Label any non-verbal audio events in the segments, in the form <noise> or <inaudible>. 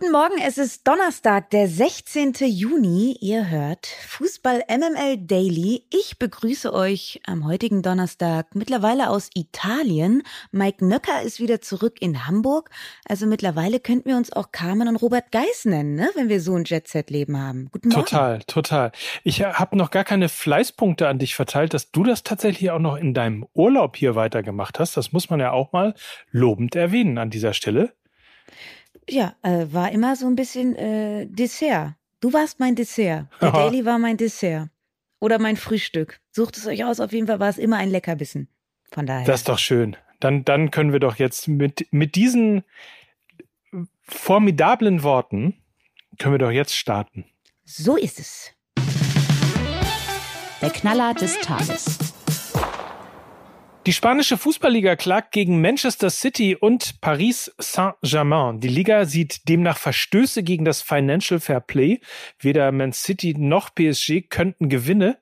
Guten Morgen, es ist Donnerstag, der 16. Juni. Ihr hört Fußball MML Daily. Ich begrüße euch am heutigen Donnerstag mittlerweile aus Italien. Mike Nöcker ist wieder zurück in Hamburg. Also mittlerweile könnten wir uns auch Carmen und Robert Geis nennen, ne? wenn wir so ein Jet-Set-Leben haben. Guten Morgen. Total, total. Ich habe noch gar keine Fleißpunkte an dich verteilt, dass du das tatsächlich auch noch in deinem Urlaub hier weitergemacht hast. Das muss man ja auch mal lobend erwähnen an dieser Stelle. Ja, äh, war immer so ein bisschen äh, Dessert. Du warst mein Dessert. <laughs> Der Aha. Daily war mein Dessert. Oder mein Frühstück. Sucht es euch aus, auf jeden Fall war es immer ein Leckerbissen. Von daher. Das ist doch schön. Dann, dann können wir doch jetzt mit, mit diesen formidablen Worten, können wir doch jetzt starten. So ist es. Der Knaller des Tages. Die spanische Fußballliga klagt gegen Manchester City und Paris Saint-Germain. Die Liga sieht demnach Verstöße gegen das Financial Fair Play. Weder Man City noch PSG könnten Gewinne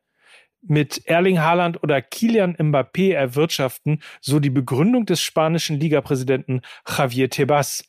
mit Erling Haaland oder Kilian Mbappé erwirtschaften, so die Begründung des spanischen Ligapräsidenten Javier Tebas.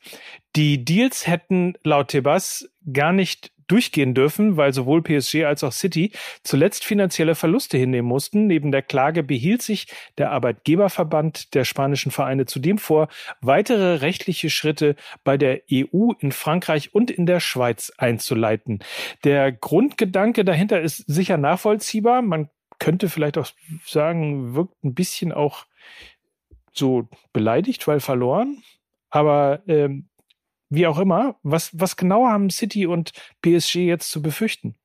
Die Deals hätten laut Tebas gar nicht durchgehen dürfen, weil sowohl PSG als auch City zuletzt finanzielle Verluste hinnehmen mussten. Neben der Klage behielt sich der Arbeitgeberverband der spanischen Vereine zudem vor, weitere rechtliche Schritte bei der EU in Frankreich und in der Schweiz einzuleiten. Der Grundgedanke dahinter ist sicher nachvollziehbar. Man könnte vielleicht auch sagen, wirkt ein bisschen auch so beleidigt, weil verloren. Aber ähm, wie auch immer, was, was genau haben City und PSG jetzt zu befürchten?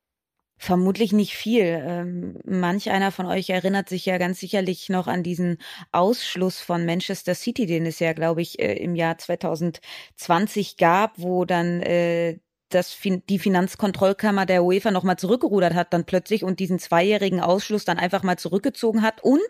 Vermutlich nicht viel. Ähm, manch einer von euch erinnert sich ja ganz sicherlich noch an diesen Ausschluss von Manchester City, den es ja, glaube ich, äh, im Jahr 2020 gab, wo dann äh, dass die Finanzkontrollkammer der UEFA nochmal zurückgerudert hat dann plötzlich und diesen zweijährigen Ausschluss dann einfach mal zurückgezogen hat und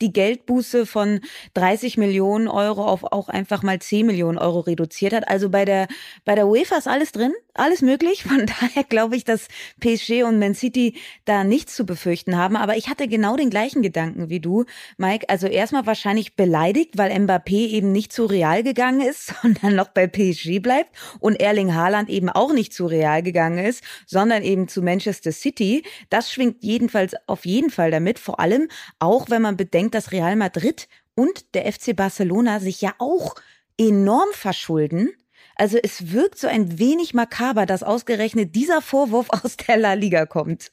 die Geldbuße von 30 Millionen Euro auf auch einfach mal 10 Millionen Euro reduziert hat. Also bei der, bei der UEFA ist alles drin, alles möglich. Von <laughs> daher glaube ich, dass PSG und Man City da nichts zu befürchten haben. Aber ich hatte genau den gleichen Gedanken wie du, Mike. Also erstmal wahrscheinlich beleidigt, weil Mbappé eben nicht zu Real gegangen ist, <laughs> sondern noch bei PSG bleibt und Erling Haaland eben auch nicht nicht zu Real gegangen ist, sondern eben zu Manchester City. Das schwingt jedenfalls auf jeden Fall damit, vor allem auch wenn man bedenkt, dass Real Madrid und der FC Barcelona sich ja auch enorm verschulden. Also es wirkt so ein wenig makaber, dass ausgerechnet dieser Vorwurf <laughs> aus der La Liga kommt.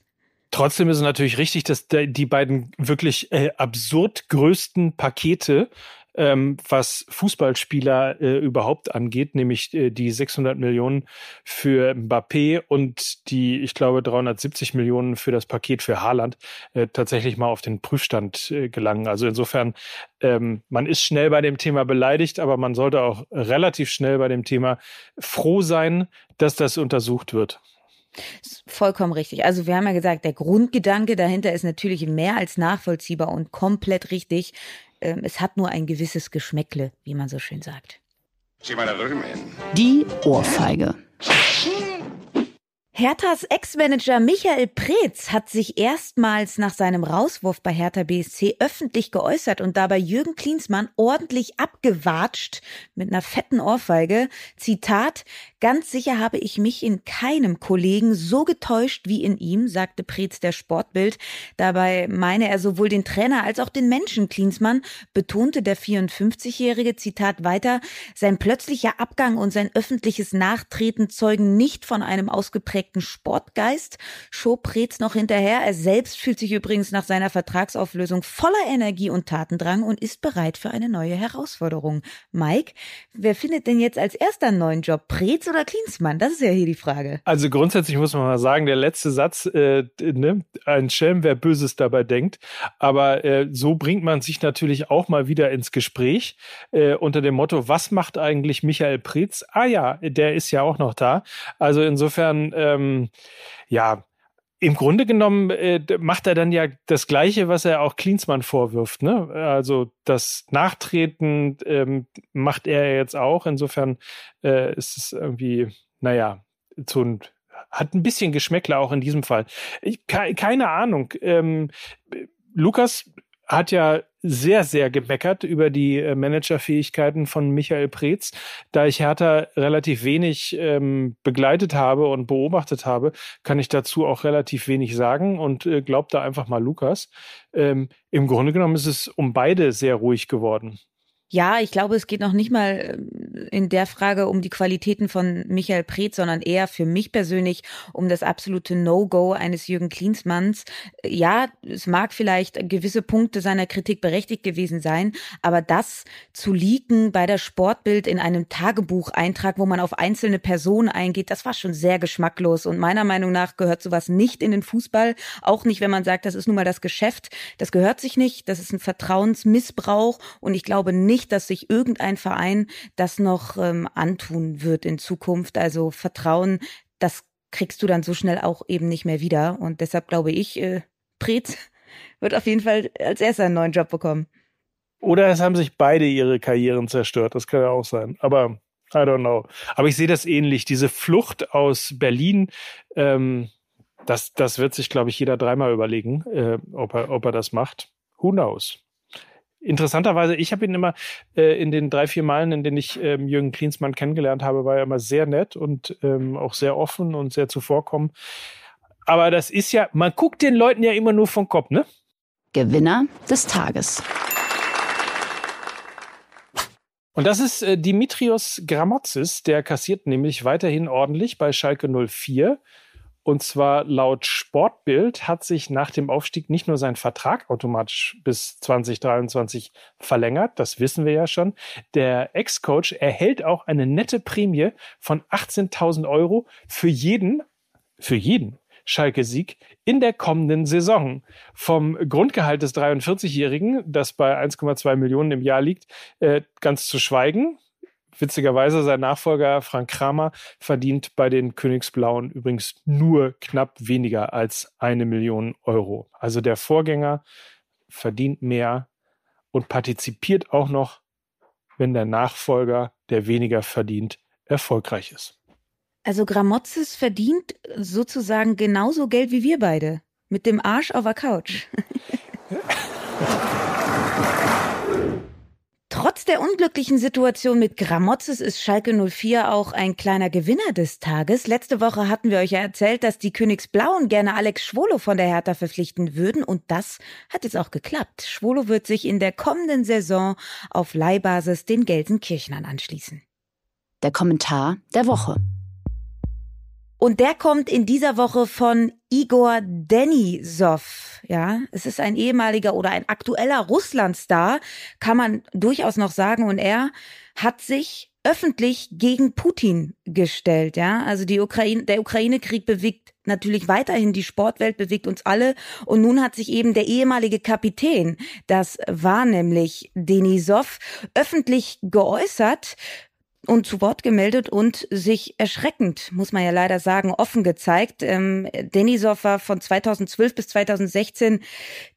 Trotzdem ist es natürlich richtig, dass die beiden wirklich äh, absurd größten Pakete ähm, was Fußballspieler äh, überhaupt angeht, nämlich äh, die 600 Millionen für Mbappé und die, ich glaube, 370 Millionen für das Paket für Haaland äh, tatsächlich mal auf den Prüfstand äh, gelangen. Also insofern, ähm, man ist schnell bei dem Thema beleidigt, aber man sollte auch relativ schnell bei dem Thema froh sein, dass das untersucht wird. Vollkommen richtig. Also wir haben ja gesagt, der Grundgedanke dahinter ist natürlich mehr als nachvollziehbar und komplett richtig. Ähm, es hat nur ein gewisses Geschmäckle, wie man so schön sagt. Die Ohrfeige. Herthas Ex-Manager Michael Preetz hat sich erstmals nach seinem Rauswurf bei Hertha BSC öffentlich geäußert und dabei Jürgen Klinsmann ordentlich abgewatscht mit einer fetten Ohrfeige. Zitat, Ganz sicher habe ich mich in keinem Kollegen so getäuscht wie in ihm, sagte Preetz der Sportbild. Dabei meine er sowohl den Trainer als auch den Menschen Klinsmann, betonte der 54-jährige Zitat weiter, sein plötzlicher Abgang und sein öffentliches Nachtreten zeugen nicht von einem ausgeprägten Sportgeist, schob Preetz noch hinterher. Er selbst fühlt sich übrigens nach seiner Vertragsauflösung voller Energie und Tatendrang und ist bereit für eine neue Herausforderung. Mike, wer findet denn jetzt als erster einen neuen Job? Preetz oder Klinsmann? Das ist ja hier die Frage. Also grundsätzlich muss man mal sagen, der letzte Satz, äh, ne, ein Schelm, wer Böses dabei denkt. Aber äh, so bringt man sich natürlich auch mal wieder ins Gespräch äh, unter dem Motto, was macht eigentlich Michael Preetz? Ah ja, der ist ja auch noch da. Also insofern, ähm, ja, im Grunde genommen äh, macht er dann ja das Gleiche, was er auch Klinsmann vorwirft. Ne? Also das Nachtreten ähm, macht er jetzt auch. Insofern äh, ist es irgendwie, naja, so ein hat ein bisschen Geschmäckler auch in diesem Fall. Ich, keine Ahnung. Ähm, Lukas hat ja sehr, sehr gemeckert über die äh, Managerfähigkeiten von Michael Preetz. Da ich Hertha relativ wenig ähm, begleitet habe und beobachtet habe, kann ich dazu auch relativ wenig sagen und äh, glaubt da einfach mal Lukas. Ähm, Im Grunde genommen ist es um beide sehr ruhig geworden. Ja, ich glaube, es geht noch nicht mal ähm, in der Frage um die Qualitäten von Michael Preetz, sondern eher für mich persönlich um das absolute No-Go eines Jürgen Klinsmanns. Ja, es mag vielleicht gewisse Punkte seiner Kritik berechtigt gewesen sein, aber das zu leaken bei der Sportbild in einem Tagebucheintrag, wo man auf einzelne Personen eingeht, das war schon sehr geschmacklos und meiner Meinung nach gehört sowas nicht in den Fußball, auch nicht, wenn man sagt, das ist nun mal das Geschäft. Das gehört sich nicht, das ist ein Vertrauensmissbrauch und ich glaube nicht, nicht, dass sich irgendein Verein das noch ähm, antun wird in Zukunft. Also Vertrauen, das kriegst du dann so schnell auch eben nicht mehr wieder. Und deshalb glaube ich, äh, Preetz wird auf jeden Fall als erster einen neuen Job bekommen. Oder es haben sich beide ihre Karrieren zerstört. Das kann ja auch sein. Aber I don't know. Aber ich sehe das ähnlich. Diese Flucht aus Berlin, ähm, das, das wird sich, glaube ich, jeder dreimal überlegen, äh, ob, er, ob er das macht. Who knows? Interessanterweise, ich habe ihn immer äh, in den drei, vier Malen, in denen ich ähm, Jürgen Klinsmann kennengelernt habe, war er immer sehr nett und ähm, auch sehr offen und sehr zuvorkommen. Aber das ist ja, man guckt den Leuten ja immer nur vom Kopf, ne? Gewinner des Tages. Und das ist äh, Dimitrios Gramotzis, der kassiert nämlich weiterhin ordentlich bei Schalke 04 und zwar laut Sportbild hat sich nach dem Aufstieg nicht nur sein Vertrag automatisch bis 2023 verlängert, das wissen wir ja schon. Der Ex-Coach erhält auch eine nette Prämie von 18.000 Euro für jeden, für jeden Schalke-Sieg in der kommenden Saison. Vom Grundgehalt des 43-Jährigen, das bei 1,2 Millionen im Jahr liegt, äh, ganz zu schweigen. Witzigerweise sein Nachfolger Frank Kramer verdient bei den Königsblauen übrigens nur knapp weniger als eine Million Euro. Also der Vorgänger verdient mehr und partizipiert auch noch, wenn der Nachfolger, der weniger verdient, erfolgreich ist. Also Gramozis verdient sozusagen genauso Geld wie wir beide. Mit dem Arsch auf der Couch. <laughs> Trotz der unglücklichen Situation mit Gramozis ist Schalke 04 auch ein kleiner Gewinner des Tages. Letzte Woche hatten wir euch ja erzählt, dass die Königsblauen gerne Alex Schwolo von der Hertha verpflichten würden und das hat jetzt auch geklappt. Schwolo wird sich in der kommenden Saison auf Leihbasis den Gelsenkirchnern anschließen. Der Kommentar der Woche. Und der kommt in dieser Woche von Igor Denisov. Ja, es ist ein ehemaliger oder ein aktueller Russlandstar, kann man durchaus noch sagen. Und er hat sich öffentlich gegen Putin gestellt. Ja, also die Ukraine, der Ukraine-Krieg bewegt natürlich weiterhin die Sportwelt, bewegt uns alle. Und nun hat sich eben der ehemalige Kapitän, das war nämlich Denisov, öffentlich geäußert und zu Wort gemeldet und sich erschreckend, muss man ja leider sagen, offen gezeigt. Ähm, Denisov war von 2012 bis 2016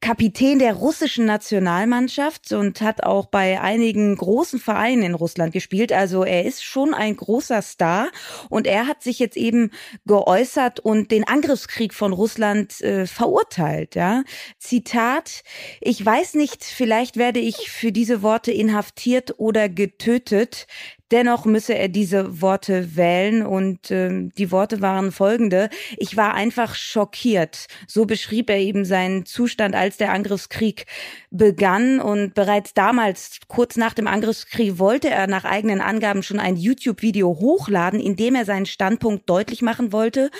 Kapitän der russischen Nationalmannschaft und hat auch bei einigen großen Vereinen in Russland gespielt. Also er ist schon ein großer Star und er hat sich jetzt eben geäußert und den Angriffskrieg von Russland äh, verurteilt. Ja? Zitat, ich weiß nicht, vielleicht werde ich für diese Worte inhaftiert oder getötet. Dennoch müsse er diese Worte wählen und äh, die Worte waren folgende. Ich war einfach schockiert. So beschrieb er eben seinen Zustand, als der Angriffskrieg begann und bereits damals, kurz nach dem Angriffskrieg, wollte er nach eigenen Angaben schon ein YouTube-Video hochladen, in dem er seinen Standpunkt deutlich machen wollte.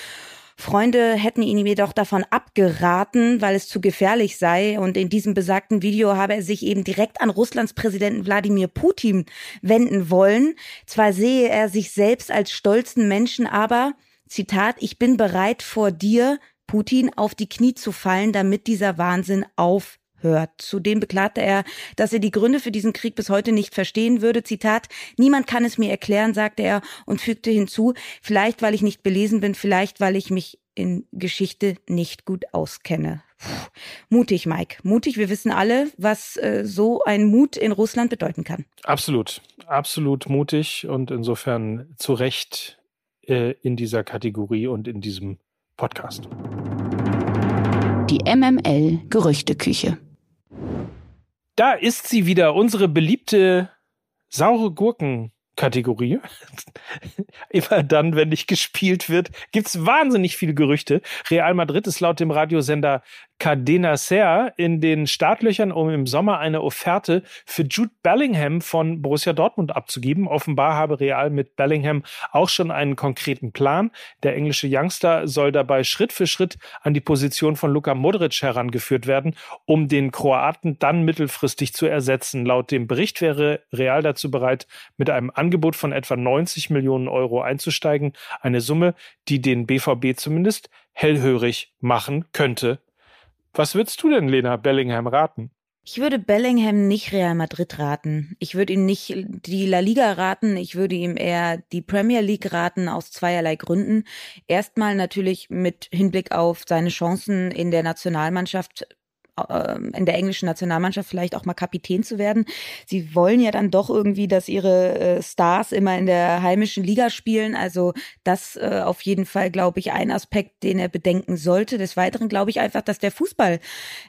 Freunde hätten ihn jedoch davon abgeraten, weil es zu gefährlich sei. Und in diesem besagten Video habe er sich eben direkt an Russlands Präsidenten Wladimir Putin wenden wollen. Zwar sehe er sich selbst als stolzen Menschen, aber, Zitat, ich bin bereit vor dir, Putin, auf die Knie zu fallen, damit dieser Wahnsinn auf hört. Zudem beklagte er, dass er die Gründe für diesen Krieg bis heute nicht verstehen würde. Zitat, niemand kann es mir erklären, sagte er und fügte hinzu, vielleicht weil ich nicht belesen bin, vielleicht weil ich mich in Geschichte nicht gut auskenne. Puh. Mutig, Mike. Mutig. Wir wissen alle, was äh, so ein Mut in Russland bedeuten kann. Absolut. Absolut mutig und insofern zu Recht äh, in dieser Kategorie und in diesem Podcast. Die MML Gerüchteküche. Da ist sie wieder, unsere beliebte saure Gurken Kategorie. <laughs> Immer dann, wenn nicht gespielt wird, gibt's wahnsinnig viele Gerüchte. Real Madrid ist laut dem Radiosender Cadena Ser in den Startlöchern, um im Sommer eine Offerte für Jude Bellingham von Borussia Dortmund abzugeben. Offenbar habe Real mit Bellingham auch schon einen konkreten Plan. Der englische Youngster soll dabei Schritt für Schritt an die Position von Luka Modric herangeführt werden, um den Kroaten dann mittelfristig zu ersetzen. Laut dem Bericht wäre Real dazu bereit, mit einem Angebot von etwa 90 Millionen Euro einzusteigen. Eine Summe, die den BVB zumindest hellhörig machen könnte. Was würdest du denn, Lena Bellingham, raten? Ich würde Bellingham nicht Real Madrid raten. Ich würde ihm nicht die La Liga raten. Ich würde ihm eher die Premier League raten aus zweierlei Gründen. Erstmal natürlich mit Hinblick auf seine Chancen in der Nationalmannschaft in der englischen Nationalmannschaft vielleicht auch mal Kapitän zu werden. Sie wollen ja dann doch irgendwie, dass ihre äh, Stars immer in der heimischen Liga spielen. Also das äh, auf jeden Fall, glaube ich, ein Aspekt, den er bedenken sollte. Des Weiteren glaube ich einfach, dass der Fußball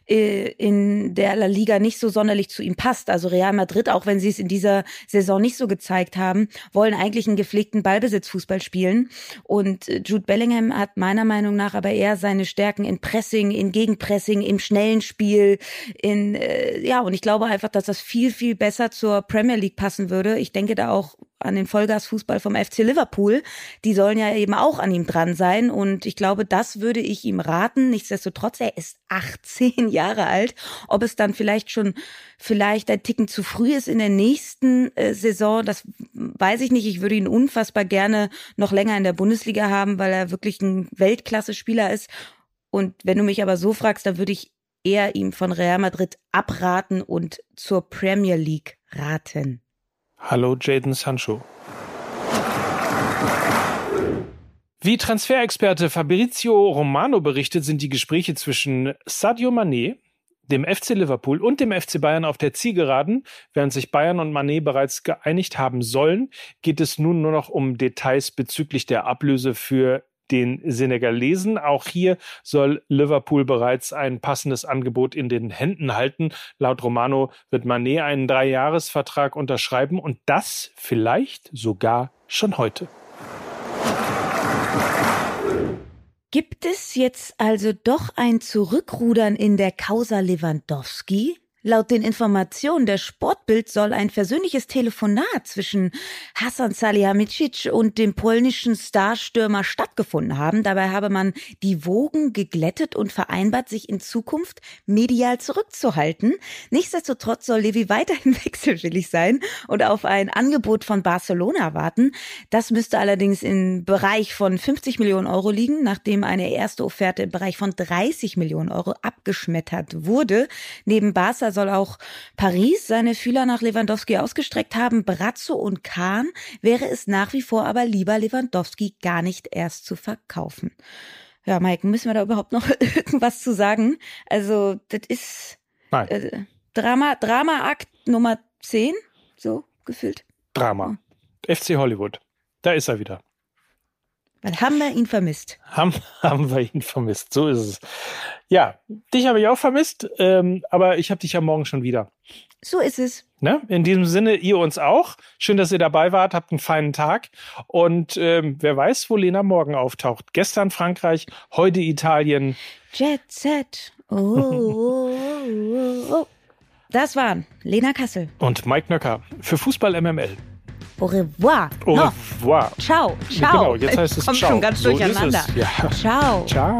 äh, in der La Liga nicht so sonderlich zu ihm passt. Also Real Madrid, auch wenn sie es in dieser Saison nicht so gezeigt haben, wollen eigentlich einen gepflegten Ballbesitzfußball spielen. Und Jude Bellingham hat meiner Meinung nach aber eher seine Stärken in Pressing, in Gegenpressing, im schnellen Spiel Spiel, in äh, ja, und ich glaube einfach, dass das viel, viel besser zur Premier League passen würde. Ich denke da auch an den Vollgasfußball vom FC Liverpool. Die sollen ja eben auch an ihm dran sein. Und ich glaube, das würde ich ihm raten. Nichtsdestotrotz, er ist 18 <laughs> Jahre alt. Ob es dann vielleicht schon vielleicht ein Ticken zu früh ist in der nächsten äh, Saison, das weiß ich nicht. Ich würde ihn unfassbar gerne noch länger in der Bundesliga haben, weil er wirklich ein Weltklasse-Spieler ist. Und wenn du mich aber so fragst, dann würde ich eher ihm von Real Madrid abraten und zur Premier League raten. Hallo Jaden Sancho. Wie Transferexperte Fabrizio Romano berichtet, sind die Gespräche zwischen Sadio Mané, dem FC Liverpool und dem FC Bayern auf der Zielgeraden. Während sich Bayern und Mané bereits geeinigt haben sollen, geht es nun nur noch um Details bezüglich der Ablöse für den Senegalesen. Auch hier soll Liverpool bereits ein passendes Angebot in den Händen halten. Laut Romano wird Manet einen Dreijahresvertrag unterschreiben und das vielleicht sogar schon heute. Gibt es jetzt also doch ein Zurückrudern in der Causa Lewandowski? Laut den Informationen der Sportbild soll ein persönliches Telefonat zwischen Hasan Salihamidzic und dem polnischen Starstürmer stattgefunden haben. Dabei habe man die Wogen geglättet und vereinbart, sich in Zukunft medial zurückzuhalten. Nichtsdestotrotz soll Levi weiterhin <laughs> wechselwillig sein und auf ein Angebot von Barcelona warten. Das müsste allerdings im Bereich von 50 Millionen Euro liegen, nachdem eine erste Offerte im Bereich von 30 Millionen Euro abgeschmettert wurde. Neben Barca soll auch Paris seine Fühler nach Lewandowski ausgestreckt haben. Brazzo und Kahn wäre es nach wie vor aber lieber, Lewandowski gar nicht erst zu verkaufen. Ja, Mike, müssen wir da überhaupt noch <laughs> irgendwas zu sagen? Also, das ist äh, Drama, Drama-Akt Nummer 10, so gefühlt. Drama. FC Hollywood. Da ist er wieder. Dann haben wir ihn vermisst. Haben, <laughs> haben wir ihn vermisst. So ist es. Ja, dich habe ich auch vermisst, ähm, aber ich habe dich ja morgen schon wieder. So ist es. Ne? In diesem Sinne, ihr uns auch. Schön, dass ihr dabei wart. Habt einen feinen Tag. Und ähm, wer weiß, wo Lena morgen auftaucht. Gestern Frankreich, heute Italien. Jet Set. Oh, oh, oh, oh. Das waren Lena Kassel. Und Mike Nöcker für Fußball MML. Au revoir. Au revoir. Ciao, ciao. Genau, jetzt heißt es Kommt ciao. schon ganz so durcheinander. Ja. Ciao. Ciao.